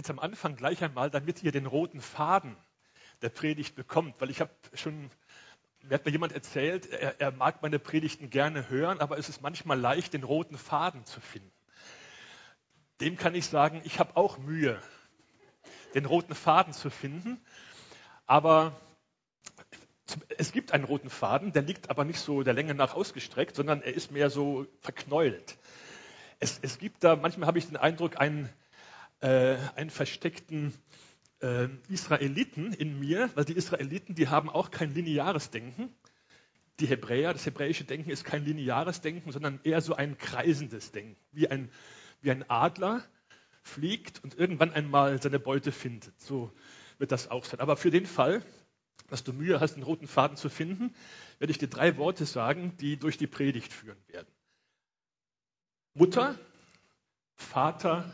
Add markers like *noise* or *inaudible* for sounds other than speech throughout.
jetzt am Anfang gleich einmal, damit ihr den roten Faden der Predigt bekommt, weil ich habe schon, mir hat mir jemand erzählt, er, er mag meine Predigten gerne hören, aber es ist manchmal leicht, den roten Faden zu finden. Dem kann ich sagen, ich habe auch Mühe, den roten Faden zu finden, aber es gibt einen roten Faden, der liegt aber nicht so der Länge nach ausgestreckt, sondern er ist mehr so verknäult. Es, es gibt da, manchmal habe ich den Eindruck, einen, äh, einen versteckten äh, Israeliten in mir, weil die Israeliten, die haben auch kein lineares Denken. Die Hebräer, das hebräische Denken ist kein lineares Denken, sondern eher so ein kreisendes Denken, wie ein, wie ein Adler fliegt und irgendwann einmal seine Beute findet. So wird das auch sein. Aber für den Fall, dass du Mühe hast, einen roten Faden zu finden, werde ich dir drei Worte sagen, die durch die Predigt führen werden. Mutter, Vater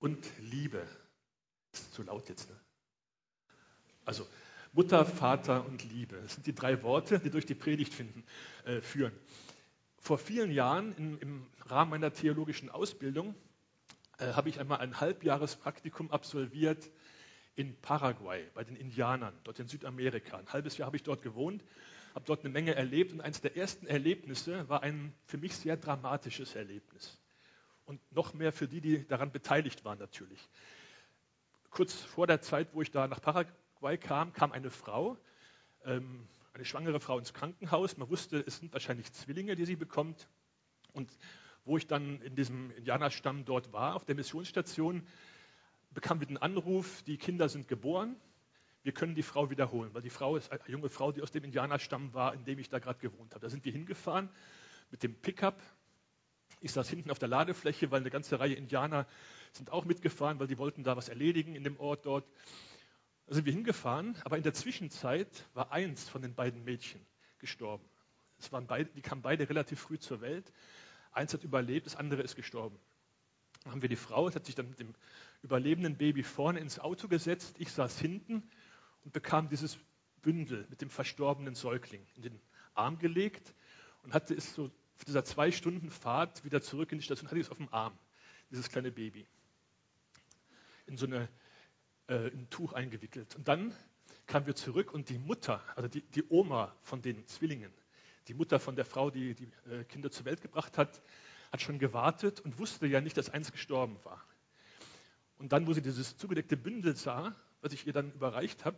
und Liebe. Ist zu laut jetzt, ne? Also Mutter, Vater und Liebe. Das sind die drei Worte, die durch die Predigt finden, äh, führen. Vor vielen Jahren in, im Rahmen meiner theologischen Ausbildung äh, habe ich einmal ein Halbjahrespraktikum absolviert in Paraguay bei den Indianern, dort in Südamerika. Ein halbes Jahr habe ich dort gewohnt, habe dort eine Menge erlebt und eines der ersten Erlebnisse war ein für mich sehr dramatisches Erlebnis. Und noch mehr für die, die daran beteiligt waren natürlich. Kurz vor der Zeit, wo ich da nach Paraguay kam, kam eine Frau, ähm, eine schwangere Frau ins Krankenhaus. Man wusste, es sind wahrscheinlich Zwillinge, die sie bekommt. Und wo ich dann in diesem Indianerstamm dort war, auf der Missionsstation, bekam wir den Anruf, die Kinder sind geboren, wir können die Frau wiederholen, weil die Frau ist eine junge Frau, die aus dem Indianerstamm war, in dem ich da gerade gewohnt habe. Da sind wir hingefahren mit dem Pickup. Ich saß hinten auf der Ladefläche, weil eine ganze Reihe Indianer sind auch mitgefahren, weil die wollten da was erledigen in dem Ort dort. Da sind wir hingefahren, aber in der Zwischenzeit war eins von den beiden Mädchen gestorben. Es waren beide, die kamen beide relativ früh zur Welt. Eins hat überlebt, das andere ist gestorben. Dann haben wir die Frau, es hat sich dann mit dem überlebenden Baby vorne ins Auto gesetzt. Ich saß hinten und bekam dieses Bündel mit dem verstorbenen Säugling in den Arm gelegt und hatte es so auf dieser zwei Stunden Fahrt wieder zurück in die Station, hatte ich es auf dem Arm, dieses kleine Baby. In so eine, äh, ein Tuch eingewickelt. Und dann kamen wir zurück und die Mutter, also die, die Oma von den Zwillingen, die Mutter von der Frau, die die äh, Kinder zur Welt gebracht hat, hat schon gewartet und wusste ja nicht, dass eins gestorben war. Und dann, wo sie dieses zugedeckte Bündel sah, was ich ihr dann überreicht habe,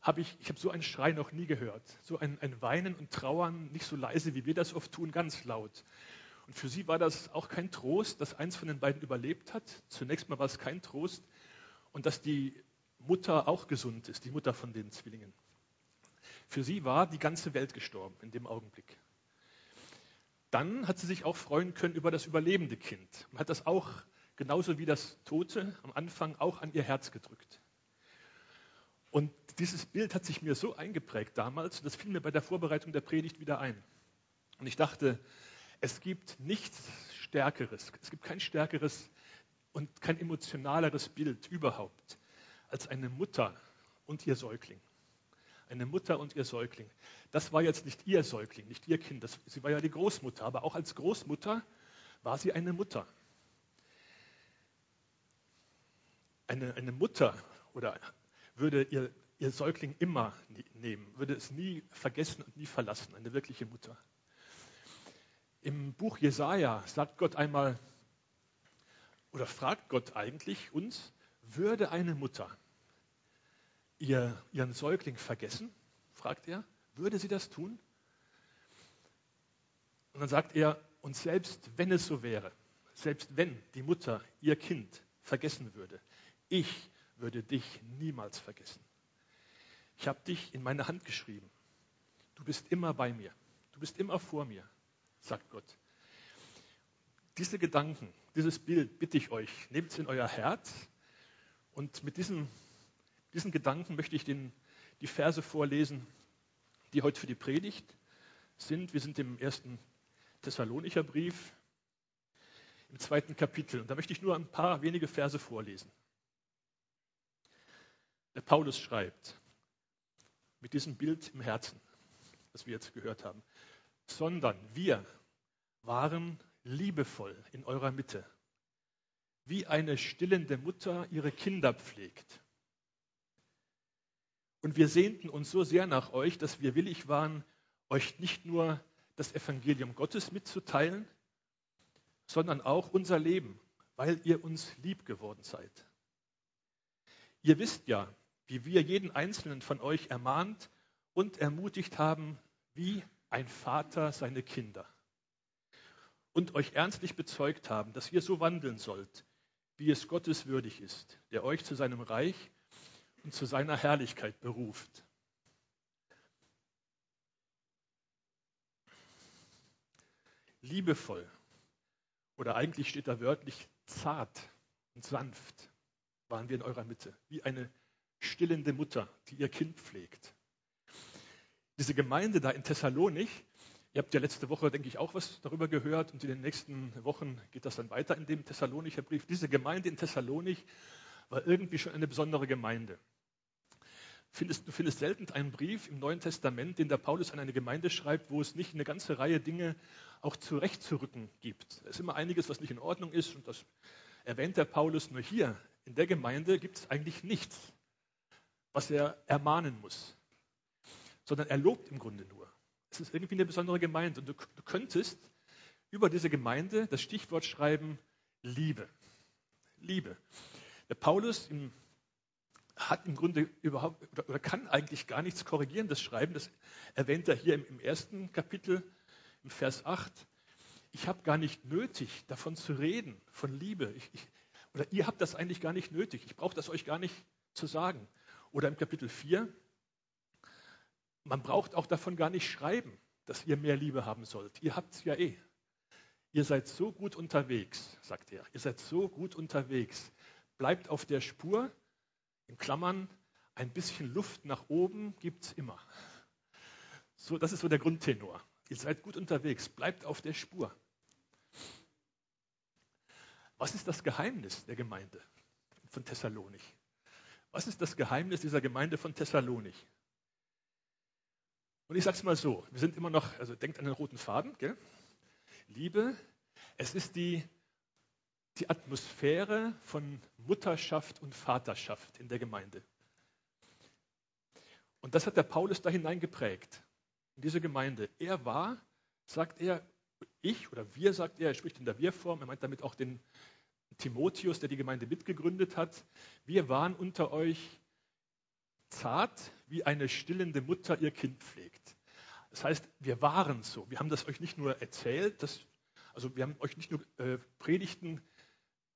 habe ich, ich habe so einen Schrei noch nie gehört. So ein, ein Weinen und Trauern, nicht so leise, wie wir das oft tun, ganz laut. Und für sie war das auch kein Trost, dass eins von den beiden überlebt hat. Zunächst mal war es kein Trost. Und dass die Mutter auch gesund ist, die Mutter von den Zwillingen. Für sie war die ganze Welt gestorben in dem Augenblick. Dann hat sie sich auch freuen können über das überlebende Kind. Man hat das auch genauso wie das Tote am Anfang auch an ihr Herz gedrückt. Und dieses Bild hat sich mir so eingeprägt damals, das fiel mir bei der Vorbereitung der Predigt wieder ein. Und ich dachte, es gibt nichts Stärkeres, es gibt kein stärkeres und kein emotionaleres Bild überhaupt als eine Mutter und ihr Säugling. Eine Mutter und ihr Säugling. Das war jetzt nicht ihr Säugling, nicht ihr Kind, das, sie war ja die Großmutter, aber auch als Großmutter war sie eine Mutter. Eine, eine Mutter oder würde ihr, ihr Säugling immer nehmen, würde es nie vergessen und nie verlassen, eine wirkliche Mutter. Im Buch Jesaja sagt Gott einmal, oder fragt Gott eigentlich uns, würde eine Mutter ihr, ihren Säugling vergessen? fragt er. Würde sie das tun? Und dann sagt er, und selbst wenn es so wäre, selbst wenn die Mutter ihr Kind vergessen würde, ich würde dich niemals vergessen. Ich habe dich in meine Hand geschrieben. Du bist immer bei mir. Du bist immer vor mir, sagt Gott. Diese Gedanken, dieses Bild bitte ich euch, nehmt es in euer Herz und mit diesen, diesen Gedanken möchte ich den, die Verse vorlesen, die heute für die Predigt sind. Wir sind im ersten Thessalonicher Brief, im zweiten Kapitel. Und da möchte ich nur ein paar wenige Verse vorlesen. Der Paulus schreibt, mit diesem Bild im Herzen, das wir jetzt gehört haben, sondern wir waren liebevoll in eurer Mitte. wie eine stillende Mutter ihre Kinder pflegt. Und wir sehnten uns so sehr nach euch, dass wir willig waren, euch nicht nur das Evangelium Gottes mitzuteilen, sondern auch unser Leben, weil ihr uns lieb geworden seid. Ihr wisst ja, wie wir jeden einzelnen von euch ermahnt und ermutigt haben, wie ein Vater seine Kinder. Und euch ernstlich bezeugt haben, dass ihr so wandeln sollt, wie es Gottes würdig ist, der euch zu seinem Reich und zu seiner Herrlichkeit beruft. Liebevoll, oder eigentlich steht da wörtlich zart und sanft, waren wir in eurer Mitte, wie eine stillende Mutter, die ihr Kind pflegt. Diese Gemeinde da in Thessalonik, Ihr habt ja letzte Woche, denke ich, auch was darüber gehört und in den nächsten Wochen geht das dann weiter in dem Thessalonicher Brief. Diese Gemeinde in Thessalonik war irgendwie schon eine besondere Gemeinde. Findest, du findest selten einen Brief im Neuen Testament, den der Paulus an eine Gemeinde schreibt, wo es nicht eine ganze Reihe Dinge auch zurechtzurücken gibt. Es ist immer einiges, was nicht in Ordnung ist und das erwähnt der Paulus nur hier. In der Gemeinde gibt es eigentlich nichts, was er ermahnen muss, sondern er lobt im Grunde nur. Es ist irgendwie eine besondere Gemeinde. Und du, du könntest über diese Gemeinde das Stichwort schreiben Liebe. Liebe. Der Paulus im, hat im Grunde überhaupt oder, oder, kann eigentlich gar nichts korrigierendes schreiben. Das erwähnt er hier im, im ersten Kapitel, im Vers 8. Ich habe gar nicht nötig, davon zu reden, von Liebe. Ich, ich, oder ihr habt das eigentlich gar nicht nötig. Ich brauche das euch gar nicht zu sagen. Oder im Kapitel 4, man braucht auch davon gar nicht schreiben, dass ihr mehr Liebe haben sollt. Ihr habt es ja eh. Ihr seid so gut unterwegs, sagt er. Ihr seid so gut unterwegs. Bleibt auf der Spur. In Klammern, ein bisschen Luft nach oben gibt es immer. So, das ist so der Grundtenor. Ihr seid gut unterwegs. Bleibt auf der Spur. Was ist das Geheimnis der Gemeinde von Thessalonik? Was ist das Geheimnis dieser Gemeinde von Thessalonik? Und ich sage es mal so, wir sind immer noch, also denkt an den roten Faden, gell? Liebe, es ist die, die Atmosphäre von Mutterschaft und Vaterschaft in der Gemeinde. Und das hat der Paulus da hineingeprägt, in diese Gemeinde. Er war, sagt er, ich oder wir, sagt er, er spricht in der Wir-Form, er meint damit auch den Timotheus, der die Gemeinde mitgegründet hat. Wir waren unter euch zart, wie eine stillende Mutter ihr Kind pflegt. Das heißt, wir waren so. Wir haben das euch nicht nur erzählt, das, also wir haben euch nicht nur äh, Predigten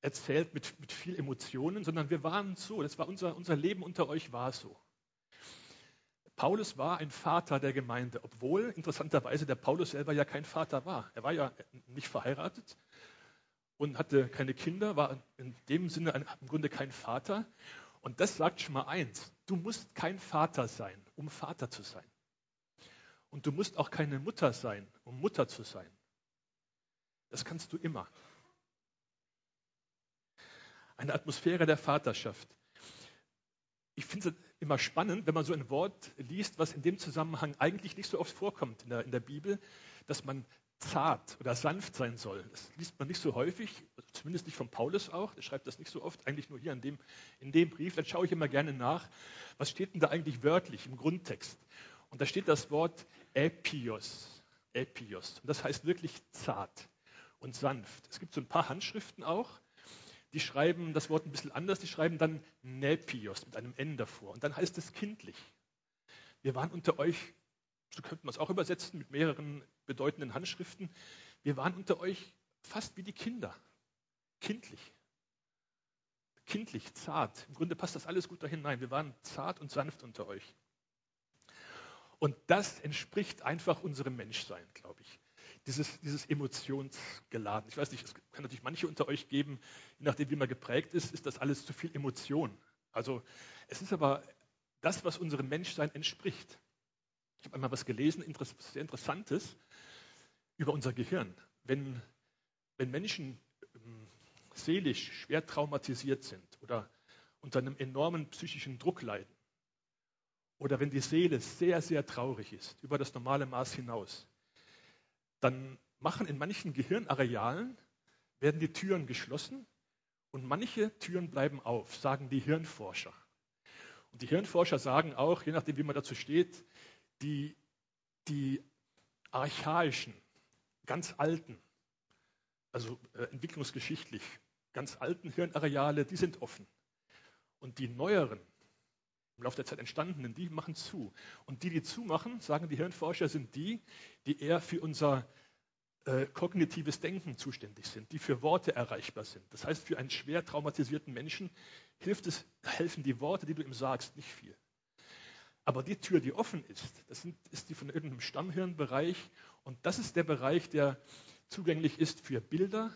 erzählt mit, mit viel Emotionen, sondern wir waren so. Das war unser, unser Leben unter euch war so. Paulus war ein Vater der Gemeinde, obwohl interessanterweise der Paulus selber ja kein Vater war. Er war ja nicht verheiratet und hatte keine Kinder, war in dem Sinne ein, im Grunde kein Vater. Und das sagt schon mal eins, du musst kein Vater sein, um Vater zu sein. Und du musst auch keine Mutter sein, um Mutter zu sein. Das kannst du immer. Eine Atmosphäre der Vaterschaft. Ich finde es immer spannend, wenn man so ein Wort liest, was in dem Zusammenhang eigentlich nicht so oft vorkommt in der, in der Bibel, dass man zart oder sanft sein soll. Das liest man nicht so häufig, zumindest nicht von Paulus auch. Der schreibt das nicht so oft, eigentlich nur hier in dem, in dem Brief. Dann schaue ich immer gerne nach, was steht denn da eigentlich wörtlich im Grundtext. Und da steht das Wort Epios. Epios. Und das heißt wirklich zart und sanft. Es gibt so ein paar Handschriften auch, die schreiben das Wort ein bisschen anders. Die schreiben dann Nepios mit einem N davor. Und dann heißt es kindlich. Wir waren unter euch so könnte man es auch übersetzen mit mehreren bedeutenden Handschriften. Wir waren unter euch fast wie die Kinder, kindlich. Kindlich, zart. Im Grunde passt das alles gut da hinein. Wir waren zart und sanft unter euch. Und das entspricht einfach unserem Menschsein, glaube ich. Dieses, dieses emotionsgeladen. Ich weiß nicht, es kann natürlich manche unter euch geben, je nachdem, wie man geprägt ist, ist das alles zu viel Emotion. Also es ist aber das, was unserem Menschsein entspricht. Ich habe einmal was gelesen, sehr Interessantes über unser Gehirn. Wenn, wenn Menschen ähm, seelisch schwer traumatisiert sind oder unter einem enormen psychischen Druck leiden oder wenn die Seele sehr, sehr traurig ist, über das normale Maß hinaus, dann machen in manchen Gehirnarealen, werden die Türen geschlossen Und manche Türen bleiben auf, sagen die Hirnforscher. Und die Hirnforscher sagen auch, je nachdem, wie man dazu steht, die, die archaischen, ganz alten, also äh, entwicklungsgeschichtlich ganz alten Hirnareale, die sind offen. Und die neueren, im Laufe der Zeit entstandenen, die machen zu. Und die, die zumachen, sagen die Hirnforscher, sind die, die eher für unser äh, kognitives Denken zuständig sind, die für Worte erreichbar sind. Das heißt, für einen schwer traumatisierten Menschen hilft es, helfen die Worte, die du ihm sagst, nicht viel. Aber die Tür, die offen ist, das sind, ist die von irgendeinem Stammhirnbereich. Und das ist der Bereich, der zugänglich ist für Bilder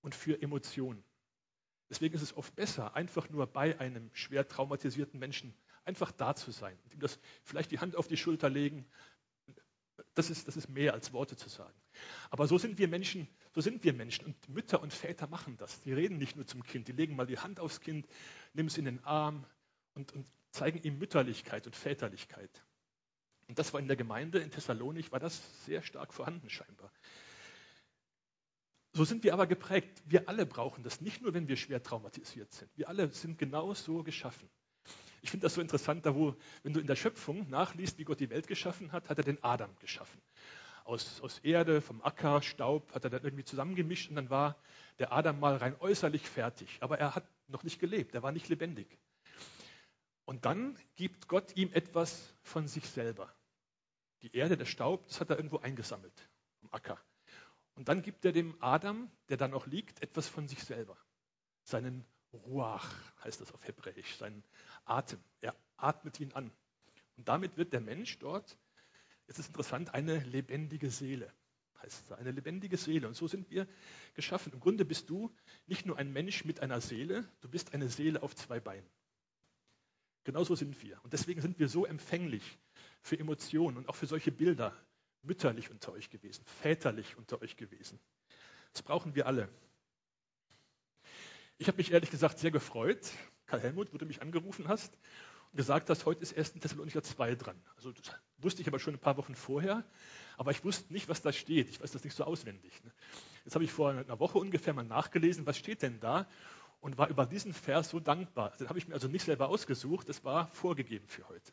und für Emotionen. Deswegen ist es oft besser, einfach nur bei einem schwer traumatisierten Menschen einfach da zu sein und ihm das vielleicht die Hand auf die Schulter legen. Das ist, das ist mehr als Worte zu sagen. Aber so sind wir Menschen, so sind wir Menschen. Und Mütter und Väter machen das. Die reden nicht nur zum Kind, die legen mal die Hand aufs Kind, nehmen es in den Arm und, und zeigen ihm Mütterlichkeit und Väterlichkeit. Und das war in der Gemeinde in Thessalonik, war das sehr stark vorhanden scheinbar. So sind wir aber geprägt. Wir alle brauchen das, nicht nur, wenn wir schwer traumatisiert sind. Wir alle sind genau so geschaffen. Ich finde das so interessant, da wo, wenn du in der Schöpfung nachliest, wie Gott die Welt geschaffen hat, hat er den Adam geschaffen. Aus, aus Erde, vom Acker, Staub hat er dann irgendwie zusammengemischt und dann war der Adam mal rein äußerlich fertig. Aber er hat noch nicht gelebt, er war nicht lebendig. Und dann gibt Gott ihm etwas von sich selber. Die Erde, der Staub, das hat er irgendwo eingesammelt vom Acker. Und dann gibt er dem Adam, der da noch liegt, etwas von sich selber. Seinen Ruach heißt das auf Hebräisch, seinen Atem. Er atmet ihn an. Und damit wird der Mensch dort, jetzt ist interessant, eine lebendige Seele. Heißt es, eine lebendige Seele. Und so sind wir geschaffen. Im Grunde bist du nicht nur ein Mensch mit einer Seele, du bist eine Seele auf zwei Beinen. Genauso sind wir. Und deswegen sind wir so empfänglich für Emotionen und auch für solche Bilder, mütterlich unter euch gewesen, väterlich unter euch gewesen. Das brauchen wir alle. Ich habe mich ehrlich gesagt sehr gefreut, Karl Helmut, wo du mich angerufen hast und gesagt hast, heute ist 1. Thessalonicher 2 dran. Also das wusste ich aber schon ein paar Wochen vorher, aber ich wusste nicht, was da steht. Ich weiß das nicht so auswendig. Ne? Jetzt habe ich vor einer Woche ungefähr mal nachgelesen, was steht denn da und war über diesen Vers so dankbar. Den habe ich mir also nicht selber ausgesucht, das war vorgegeben für heute.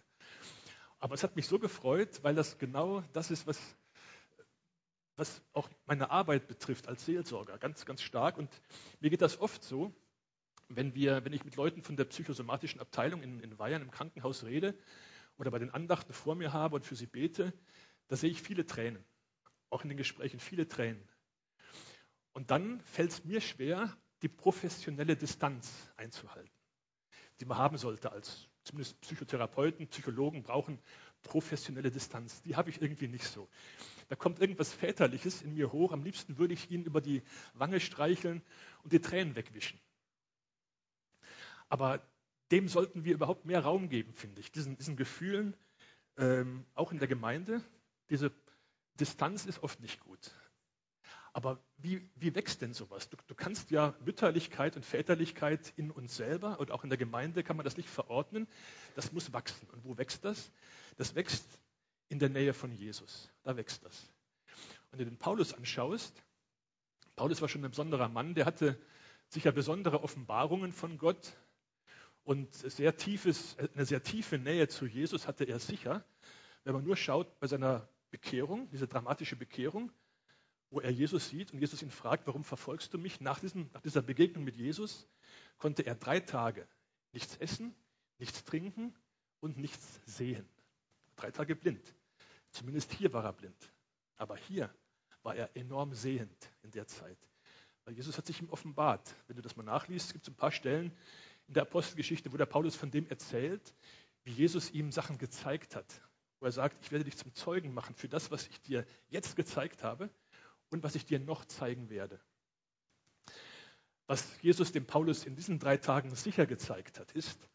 Aber es hat mich so gefreut, weil das genau das ist, was, was auch meine Arbeit betrifft als Seelsorger, ganz, ganz stark. Und mir geht das oft so, wenn, wir, wenn ich mit Leuten von der psychosomatischen Abteilung in, in Bayern im Krankenhaus rede oder bei den Andachten vor mir habe und für sie bete, da sehe ich viele Tränen. Auch in den Gesprächen viele Tränen. Und dann fällt es mir schwer, die professionelle Distanz einzuhalten, die man haben sollte als zumindest Psychotherapeuten, Psychologen brauchen professionelle Distanz. Die habe ich irgendwie nicht so. Da kommt irgendwas Väterliches in mir hoch. Am liebsten würde ich ihn über die Wange streicheln und die Tränen wegwischen. Aber dem sollten wir überhaupt mehr Raum geben, finde ich. Diesen, diesen Gefühlen, ähm, auch in der Gemeinde. Diese Distanz ist oft nicht gut. Aber wie, wie wächst denn sowas? Du, du, kannst ja Mütterlichkeit und Väterlichkeit in uns selber und auch in der Gemeinde kann man das nicht verordnen. Das muss wachsen. Und wo wächst das? Das wächst in der Nähe von Jesus. Da wächst das. Und wenn du den Paulus anschaust, Paulus war schon ein besonderer Mann, der hatte sicher besondere Offenbarungen von Gott und sehr tiefes, eine sehr tiefe Nähe zu Jesus hatte er sicher. Wenn man nur schaut bei seiner Bekehrung, diese dramatische Bekehrung, wo er Jesus sieht und Jesus ihn fragt, warum verfolgst du mich? Nach, diesem, nach dieser Begegnung mit Jesus konnte er drei Tage nichts essen, nichts trinken und nichts sehen. Drei Tage blind. Zumindest hier war er blind. Aber hier war er enorm sehend in der Zeit. Weil Jesus hat sich ihm offenbart. Wenn du das mal nachliest, gibt es ein paar Stellen in der Apostelgeschichte, wo der Paulus von dem erzählt, wie Jesus ihm Sachen gezeigt hat. Wo er sagt, ich werde dich zum Zeugen machen für das, was ich dir jetzt gezeigt habe und was ich dir noch zeigen werde. Was Jesus dem Paulus in diesen drei Tagen sicher gezeigt hat, ist,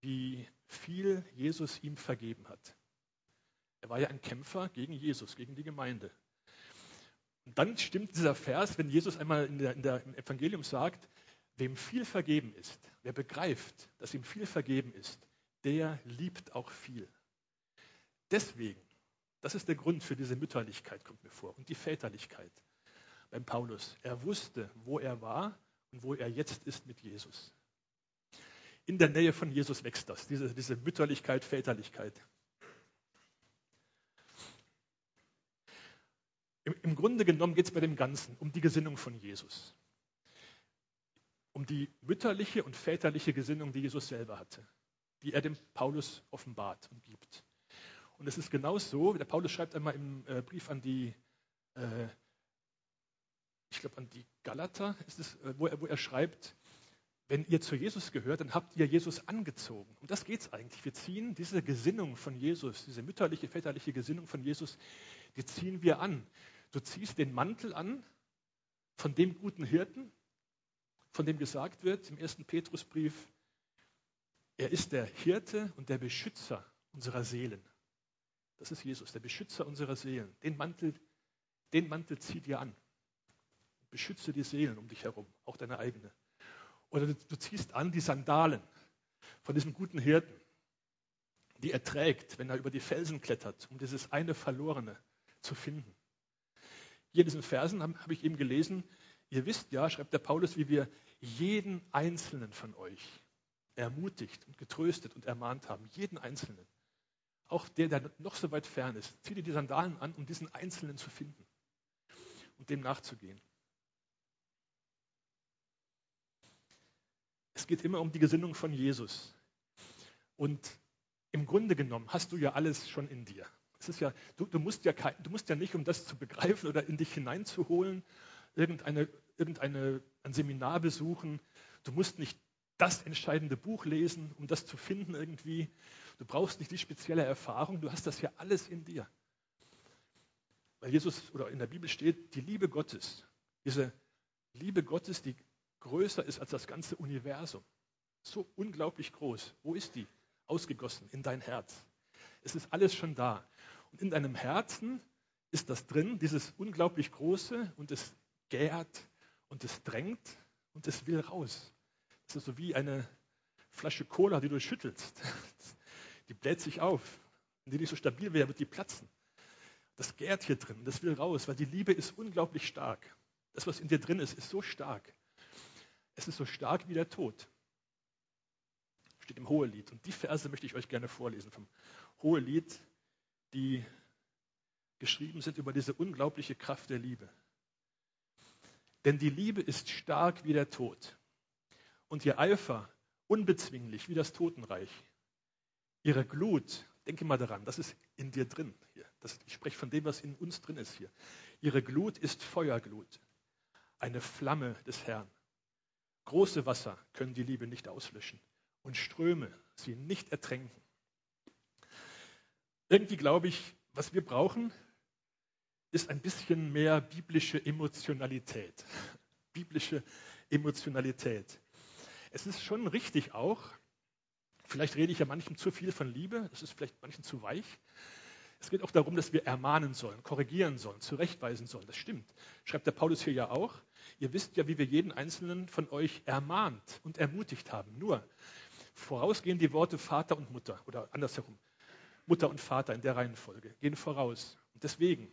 wie viel Jesus ihm vergeben hat. Er war ja ein Kämpfer gegen Jesus, gegen die Gemeinde. Und dann stimmt dieser Vers, wenn Jesus einmal in der, in der, im Evangelium sagt, wem viel vergeben ist, wer begreift, dass ihm viel vergeben ist, der liebt auch viel. Deswegen das ist der Grund für diese Mütterlichkeit, kommt mir vor, und die Väterlichkeit beim Paulus. Er wusste, wo er war und wo er jetzt ist mit Jesus. In der Nähe von Jesus wächst das, diese, diese Mütterlichkeit, Väterlichkeit. Im, Im Grunde genommen geht es bei dem Ganzen um die Gesinnung von Jesus. Um die mütterliche und väterliche Gesinnung, die Jesus selber hatte, die er dem Paulus offenbart und gibt. Und es ist genau so, der Paulus schreibt einmal im äh, Brief an die, äh, ich glaube an die Galater, ist es, äh, wo, er, wo er schreibt, wenn ihr zu Jesus gehört, dann habt ihr Jesus angezogen. Und das geht es eigentlich. Wir ziehen diese Gesinnung von Jesus, diese mütterliche, väterliche Gesinnung von Jesus, die ziehen wir an. Du ziehst den Mantel an von dem guten Hirten, von dem gesagt wird im ersten Petrusbrief, er ist der Hirte und der Beschützer unserer Seelen. Das ist Jesus, der Beschützer unserer Seelen. Den Mantel, den Mantel zieh dir an. Beschütze die Seelen um dich herum, auch deine eigene. Oder du, du ziehst an die Sandalen von diesem guten Hirten, die er trägt, wenn er über die Felsen klettert, um dieses eine Verlorene zu finden. Hier in diesen Versen habe hab ich eben gelesen, ihr wisst ja, schreibt der Paulus, wie wir jeden einzelnen von euch ermutigt und getröstet und ermahnt haben. Jeden einzelnen. Auch der, der noch so weit fern ist. Zieh dir die Sandalen an, um diesen Einzelnen zu finden und dem nachzugehen. Es geht immer um die Gesinnung von Jesus. Und im Grunde genommen hast du ja alles schon in dir. Es ist ja, du, du, musst ja kein, du musst ja nicht, um das zu begreifen oder in dich hineinzuholen, irgendeine, irgendeine, ein Seminar besuchen. Du musst nicht das entscheidende Buch lesen, um das zu finden irgendwie. Du brauchst nicht die spezielle Erfahrung, du hast das ja alles in dir. Weil Jesus oder in der Bibel steht, die Liebe Gottes, diese Liebe Gottes, die größer ist als das ganze Universum, so unglaublich groß. Wo ist die? Ausgegossen in dein Herz. Es ist alles schon da. Und in deinem Herzen ist das drin, dieses unglaublich Große, und es gärt und es drängt und es will raus. Es ist so wie eine Flasche Cola, die du schüttelst. *laughs* Die bläht sich auf. Wenn die nicht so stabil wäre, wird die platzen. Das gärt hier drin, das will raus, weil die Liebe ist unglaublich stark. Das, was in dir drin ist, ist so stark. Es ist so stark wie der Tod. Steht im Hohelied. Und die Verse möchte ich euch gerne vorlesen vom Hohelied die geschrieben sind über diese unglaubliche Kraft der Liebe. Denn die Liebe ist stark wie der Tod und ihr Eifer unbezwinglich wie das Totenreich. Ihre Glut, denke mal daran, das ist in dir drin hier. Das, ich spreche von dem, was in uns drin ist hier. Ihre Glut ist Feuerglut, eine Flamme des Herrn. Große Wasser können die Liebe nicht auslöschen und Ströme sie nicht ertränken. Irgendwie glaube ich, was wir brauchen, ist ein bisschen mehr biblische Emotionalität. *laughs* Biblische Emotionalität. Es ist schon richtig auch, vielleicht rede ich ja manchem zu viel von Liebe, es ist vielleicht manchem zu weich. Es geht auch darum, dass wir ermahnen sollen, korrigieren sollen, zurechtweisen sollen. Das stimmt. Schreibt der Paulus hier ja auch. Ihr wisst ja, wie wir jeden einzelnen von euch ermahnt und ermutigt haben. Nur vorausgehen die Worte Vater und Mutter oder andersherum. Mutter und Vater in der Reihenfolge, gehen voraus. Und deswegen,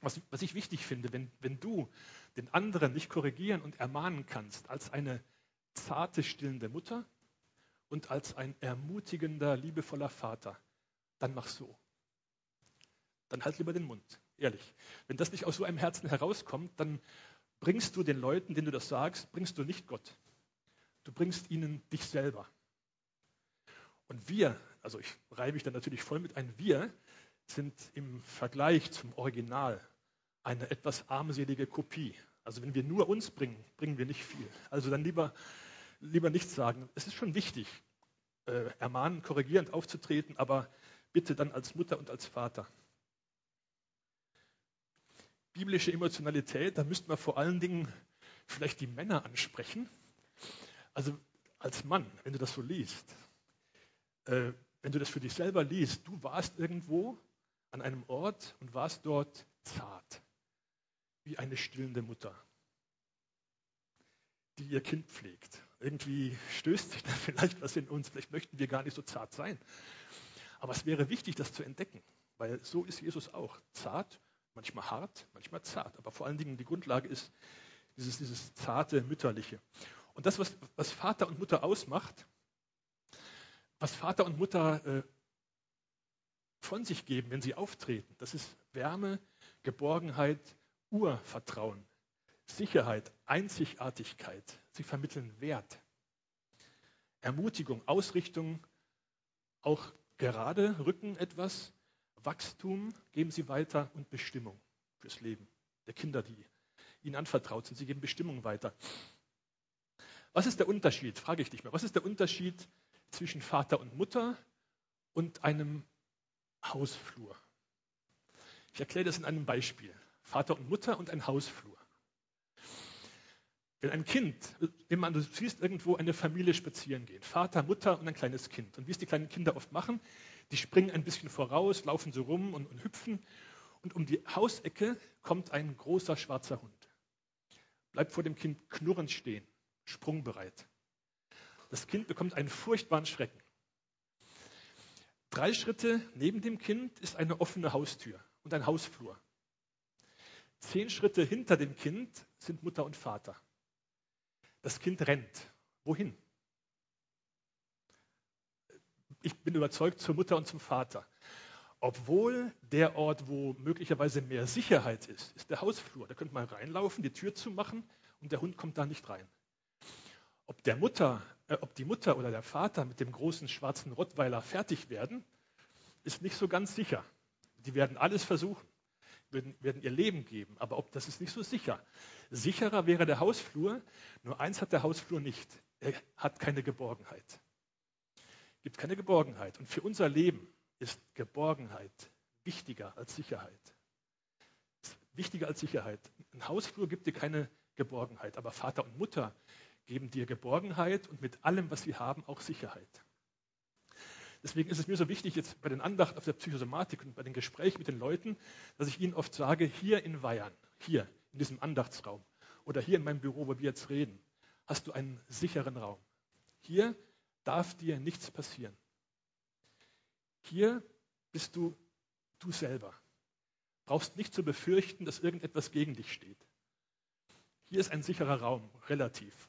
was, was ich wichtig finde, wenn, wenn du den anderen nicht korrigieren und ermahnen kannst als eine zarte, stillende Mutter und als ein ermutigender, liebevoller Vater, dann mach so. Dann halt lieber den Mund, ehrlich. Wenn das nicht aus so einem Herzen herauskommt, dann bringst du den Leuten, denen du das sagst, bringst du nicht Gott. Du bringst ihnen dich selber. Und wir also ich reibe mich dann natürlich voll mit ein, wir sind im Vergleich zum Original eine etwas armselige Kopie. Also wenn wir nur uns bringen, bringen wir nicht viel. Also dann lieber, lieber nichts sagen. Es ist schon wichtig, äh, ermahnen, korrigierend aufzutreten, aber bitte dann als Mutter und als Vater. Biblische Emotionalität, da müssten wir vor allen Dingen vielleicht die Männer ansprechen. Also als Mann, wenn du das so liest, äh, wenn du das für dich selber liest, du warst irgendwo an einem Ort und warst dort zart, wie eine stillende Mutter, die ihr Kind pflegt. Irgendwie stößt sich da *laughs* vielleicht was in uns, vielleicht möchten wir gar nicht so zart sein. Aber es wäre wichtig, das zu entdecken, weil so ist Jesus auch. Zart, manchmal hart, manchmal zart. Aber vor allen Dingen die Grundlage ist dieses, dieses zarte, mütterliche. Und das, was, was Vater und Mutter ausmacht, was Vater und Mutter äh, von sich geben, wenn sie auftreten, das ist Wärme, Geborgenheit, Urvertrauen, Sicherheit, Einzigartigkeit. Sie vermitteln Wert, Ermutigung, Ausrichtung, auch gerade Rücken etwas, Wachstum geben sie weiter und Bestimmung fürs Leben der Kinder, die ihnen anvertraut sind. Sie geben Bestimmung weiter. Was ist der Unterschied, frage ich dich mal, was ist der Unterschied zwischen Vater und Mutter und einem Hausflur? Ich erkläre das in einem Beispiel. Vater und Mutter und ein Hausflur. Wenn ein Kind, immer du siehst irgendwo eine Familie spazieren gehen, Vater, Mutter und ein kleines Kind. Und wie es die kleinen Kinder oft machen, die springen ein bisschen voraus, laufen so rum und, und hüpfen. Und um die Hausecke kommt ein großer schwarzer Hund. Bleibt vor dem Kind knurrend stehen, sprungbereit. Das Kind bekommt einen furchtbaren Schrecken. Drei Schritte neben dem Kind ist eine offene Haustür und ein Hausflur. Zehn Schritte hinter dem Kind sind Mutter und Vater. Das Kind rennt. Wohin? Ich bin überzeugt zur Mutter und zum Vater. Obwohl der Ort, wo möglicherweise mehr Sicherheit ist, ist der Hausflur. Da könnte man reinlaufen, die Tür zumachen und der Hund kommt da nicht rein. Ob, der Mutter, äh, ob die Mutter oder der Vater mit dem großen schwarzen Rottweiler fertig werden, ist nicht so ganz sicher. Die werden alles versuchen werden, werden ihr Leben geben. Aber ob, das ist nicht so sicher. Sicherer wäre der Hausflur. Nur eins hat der Hausflur nicht. Er hat keine Geborgenheit. Gibt keine Geborgenheit. Und für unser Leben ist Geborgenheit wichtiger als Sicherheit. Wichtiger als Sicherheit. Ein Hausflur gibt dir keine Geborgenheit, aber Vater und Mutter geben dir Geborgenheit und mit allem, was sie haben, auch Sicherheit. Deswegen ist es mir so wichtig, jetzt bei den Andachten auf der Psychosomatik und bei den Gesprächen mit den Leuten, dass ich ihnen oft sage, hier in Weihern, hier in diesem Andachtsraum oder hier in meinem Büro, wo wir jetzt reden, hast du einen sicheren Raum. Hier darf dir nichts passieren. Hier bist du du selber. Brauchst nicht zu befürchten, dass irgendetwas gegen dich steht. Hier ist ein sicherer Raum, relativ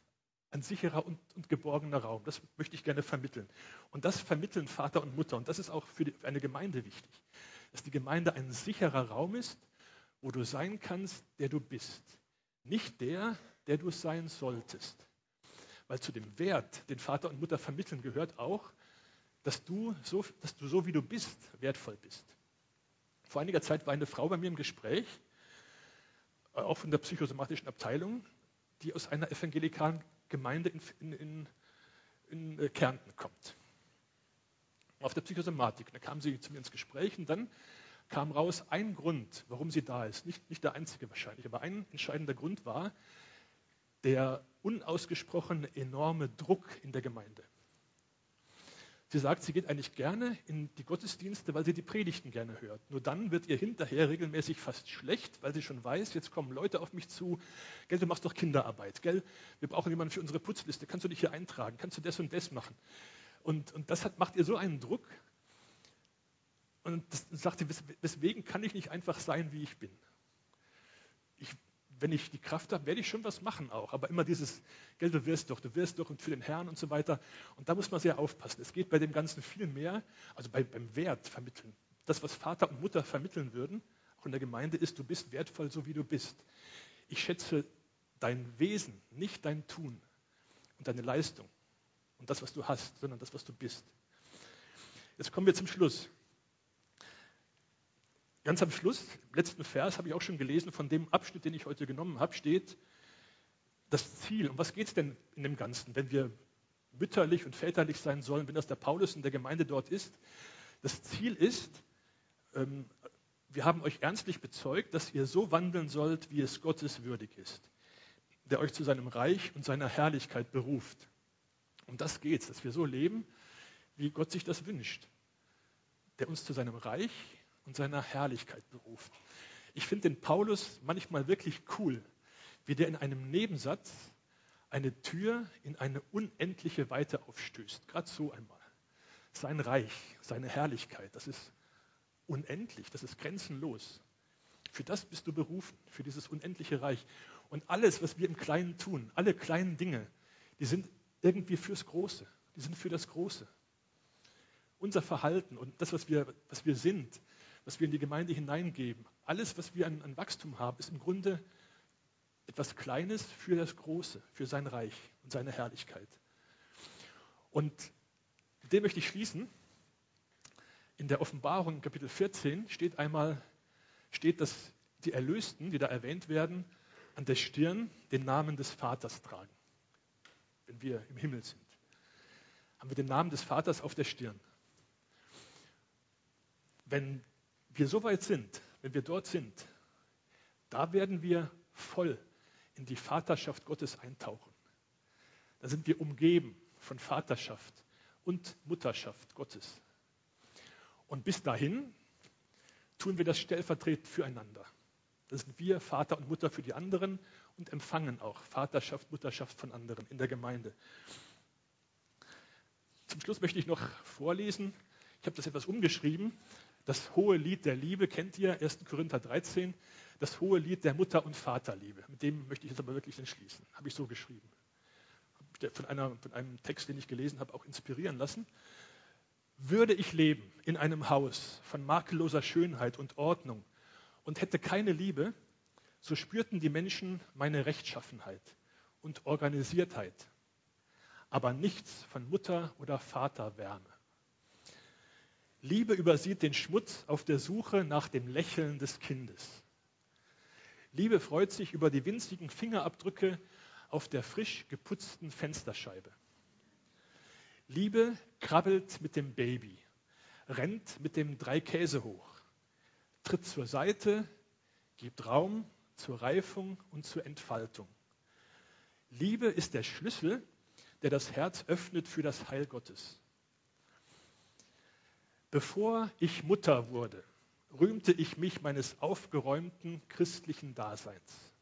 ein sicherer und, und, geborgener Raum. Das möchte ich gerne vermitteln. Und das vermitteln Vater und Mutter. Und das ist auch für, die, für eine Gemeinde wichtig, dass die Gemeinde ein sicherer Raum ist, wo du sein kannst, der du bist. Nicht der, der du sein solltest. Weil zu dem Wert, den Vater und Mutter vermitteln, gehört auch, dass du so, dass du so wie du bist, wertvoll bist. Vor einiger Zeit war eine Frau bei mir im Gespräch, äh, auch von der psychosomatischen Abteilung, die aus einer evangelikalen Gemeinde in, in, in, in äh, Kärnten kommt. Auf der Psychosomatik. Da kam sie zu mir ins Gespräch und dann kam raus ein Grund, warum sie da ist. Nicht, nicht der einzige wahrscheinlich, aber ein entscheidender Grund war der unausgesprochene enorme Druck in der Gemeinde. Sie sagt, sie geht eigentlich gerne in die Gottesdienste, weil sie die Predigten gerne hört. Nur dann wird ihr hinterher regelmäßig fast schlecht, weil sie schon weiß, jetzt kommen Leute auf mich zu. Gell, du machst doch Kinderarbeit. Gell, wir brauchen jemanden für unsere Putzliste. Kannst du dich hier eintragen? Kannst du das und das machen? Und, und das hat, macht ihr so einen Druck. Und das sagte, weswegen kann ich nicht einfach sein, wie ich bin? Ich wenn ich die Kraft habe, werde ich schon was machen auch. Aber immer dieses, Geld, du wirst doch, du wirst doch und für den Herrn und so weiter. Und da muss man sehr aufpassen. Es geht bei dem Ganzen viel mehr, also bei, beim Wert vermitteln. Das, was Vater und Mutter vermitteln würden, auch in der Gemeinde, ist, du bist wertvoll, so wie du bist. Ich schätze dein Wesen, nicht dein Tun und deine Leistung und das, was du hast, sondern das, was du bist. Jetzt kommen wir zum Schluss. Ganz am Schluss, im letzten Vers, habe ich auch schon gelesen, von dem Abschnitt, den ich heute genommen habe, steht das Ziel. Um was geht es denn in dem Ganzen, wenn wir mütterlich und väterlich sein sollen, wenn das der Paulus in der Gemeinde dort ist? Das Ziel ist, ähm, wir haben euch ernstlich bezeugt, dass ihr so wandeln sollt, wie es Gottes würdig ist, der euch zu seinem Reich und seiner Herrlichkeit beruft. Um das geht es, dass wir so leben, wie Gott sich das wünscht, der uns zu seinem Reich und seiner Herrlichkeit beruft. Ich finde den Paulus manchmal wirklich cool, wie der in einem Nebensatz eine Tür in eine unendliche Weite aufstößt. Gerade so einmal. Sein Reich, seine Herrlichkeit, das ist unendlich, das ist grenzenlos. Für das bist du berufen, für dieses unendliche Reich. Und alles, was wir im Kleinen tun, alle kleinen Dinge, die sind irgendwie fürs Große. Die sind für das Große. Unser Verhalten und das, was wir, was wir sind, was wir in die Gemeinde hineingeben, alles, was wir an, an Wachstum haben, ist im Grunde etwas Kleines für das Große, für sein Reich und seine Herrlichkeit. Und mit dem möchte ich schließen. In der Offenbarung, Kapitel 14, steht einmal, steht, dass die Erlösten, die da erwähnt werden, an der Stirn den Namen des Vaters tragen. Wenn wir im Himmel sind, haben wir den Namen des Vaters auf der Stirn. Wenn wir so weit sind, wenn wir dort sind, da werden wir voll in die Vaterschaft Gottes eintauchen. Da sind wir umgeben von Vaterschaft und Mutterschaft Gottes. Und bis dahin tun wir das stellvertretend füreinander. Das sind wir, Vater und Mutter für die anderen und empfangen auch Vaterschaft, Mutterschaft von anderen in der Gemeinde. Zum Schluss möchte ich noch vorlesen. Ich habe das etwas umgeschrieben. Das hohe Lied der Liebe kennt ihr, 1. Korinther 13. Das hohe Lied der Mutter- und Vaterliebe. Mit dem möchte ich jetzt aber wirklich entschließen. Habe ich so geschrieben. Von, einer, von einem Text, den ich gelesen habe, auch inspirieren lassen. Würde ich leben in einem Haus von makelloser Schönheit und Ordnung und hätte keine Liebe, so spürten die Menschen meine Rechtschaffenheit und Organisiertheit, aber nichts von Mutter- oder Vaterwärme. Liebe übersieht den Schmutz auf der Suche nach dem Lächeln des Kindes. Liebe freut sich über die winzigen Fingerabdrücke auf der frisch geputzten Fensterscheibe. Liebe krabbelt mit dem Baby, rennt mit dem Dreikäse hoch, tritt zur Seite, gibt Raum zur Reifung und zur Entfaltung. Liebe ist der Schlüssel, der das Herz öffnet für das Heil Gottes. Bevor ich Mutter wurde, rühmte ich mich meines aufgeräumten christlichen Daseins.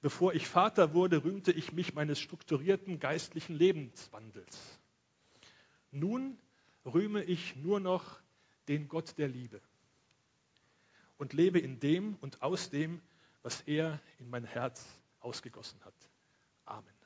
Bevor ich Vater wurde, rühmte ich mich meines strukturierten geistlichen Lebenswandels. Nun rühme ich nur noch den Gott der Liebe und lebe in dem und aus dem, was er in mein Herz ausgegossen hat. Amen.